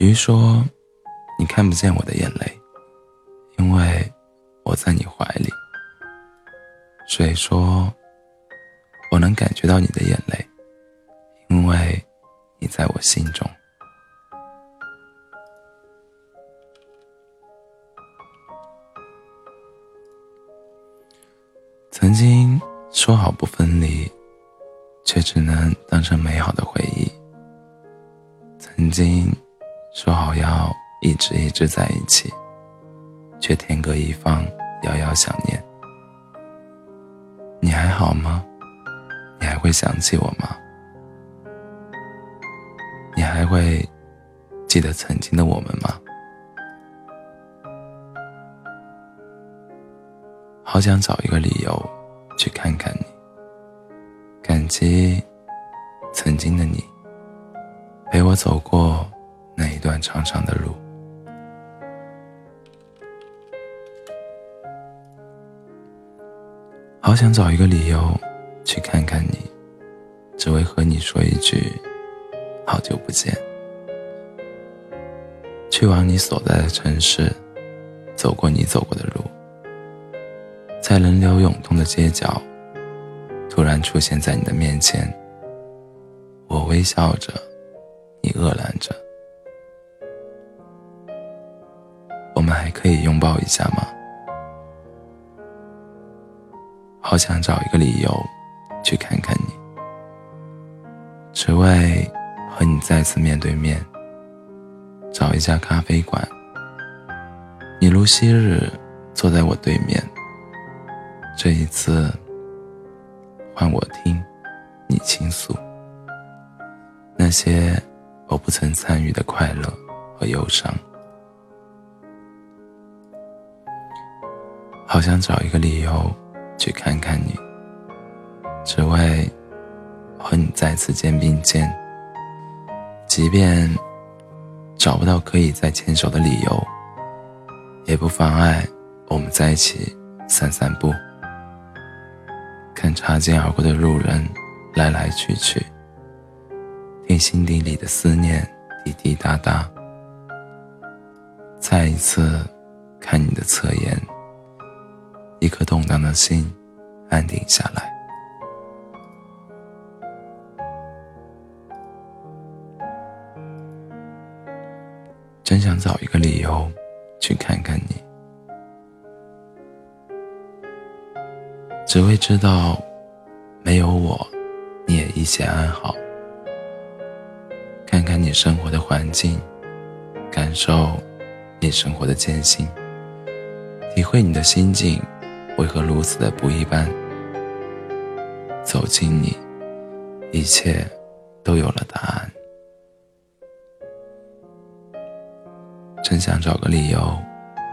鱼说：“你看不见我的眼泪，因为我在你怀里。”水说：“我能感觉到你的眼泪，因为你在我心中。”曾经说好不分离，却只能当成美好的回忆。曾经说好要一直一直在一起，却天各一方，遥遥想念。你还好吗？你还会想起我吗？你还会记得曾经的我们吗？好想找一个理由去看看你，感激曾经的你陪我走过段长长的路。好想找一个理由去看看你，只为和你说一句好久不见。去往你所在的城市，走过你走过的路。在人流涌动的街角，突然出现在你的面前。我微笑着，你愕然着。我们还可以拥抱一下吗？好想找一个理由去看看你，只为和你再次面对面。找一家咖啡馆，你如昔日坐在我对面。这一次，换我听你倾诉那些我不曾参与的快乐和忧伤。好想找一个理由去看看你，只为和你再次肩并肩。即便找不到可以再牵手的理由，也不妨碍我们在一起散散步。看擦肩而过的路人来来去去，听心底里的思念滴滴答答。再一次看你的侧颜，一颗动荡的心安定下来。真想找一个理由去看看你。只为知道，没有我，你也一切安好。看看你生活的环境，感受你生活的艰辛，体会你的心境为何如此的不一般。走近你，一切都有了答案。真想找个理由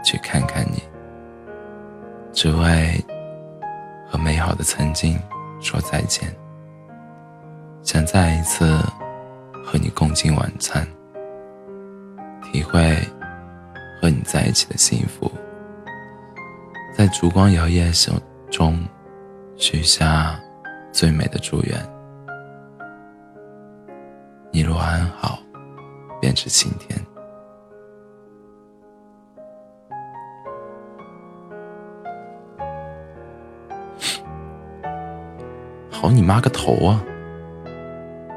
去看看你，只为。和美好的曾经说再见，想再一次和你共进晚餐，体会和你在一起的幸福，在烛光摇曳中许下最美的祝愿。你若安好，便是晴天。好你妈个头啊！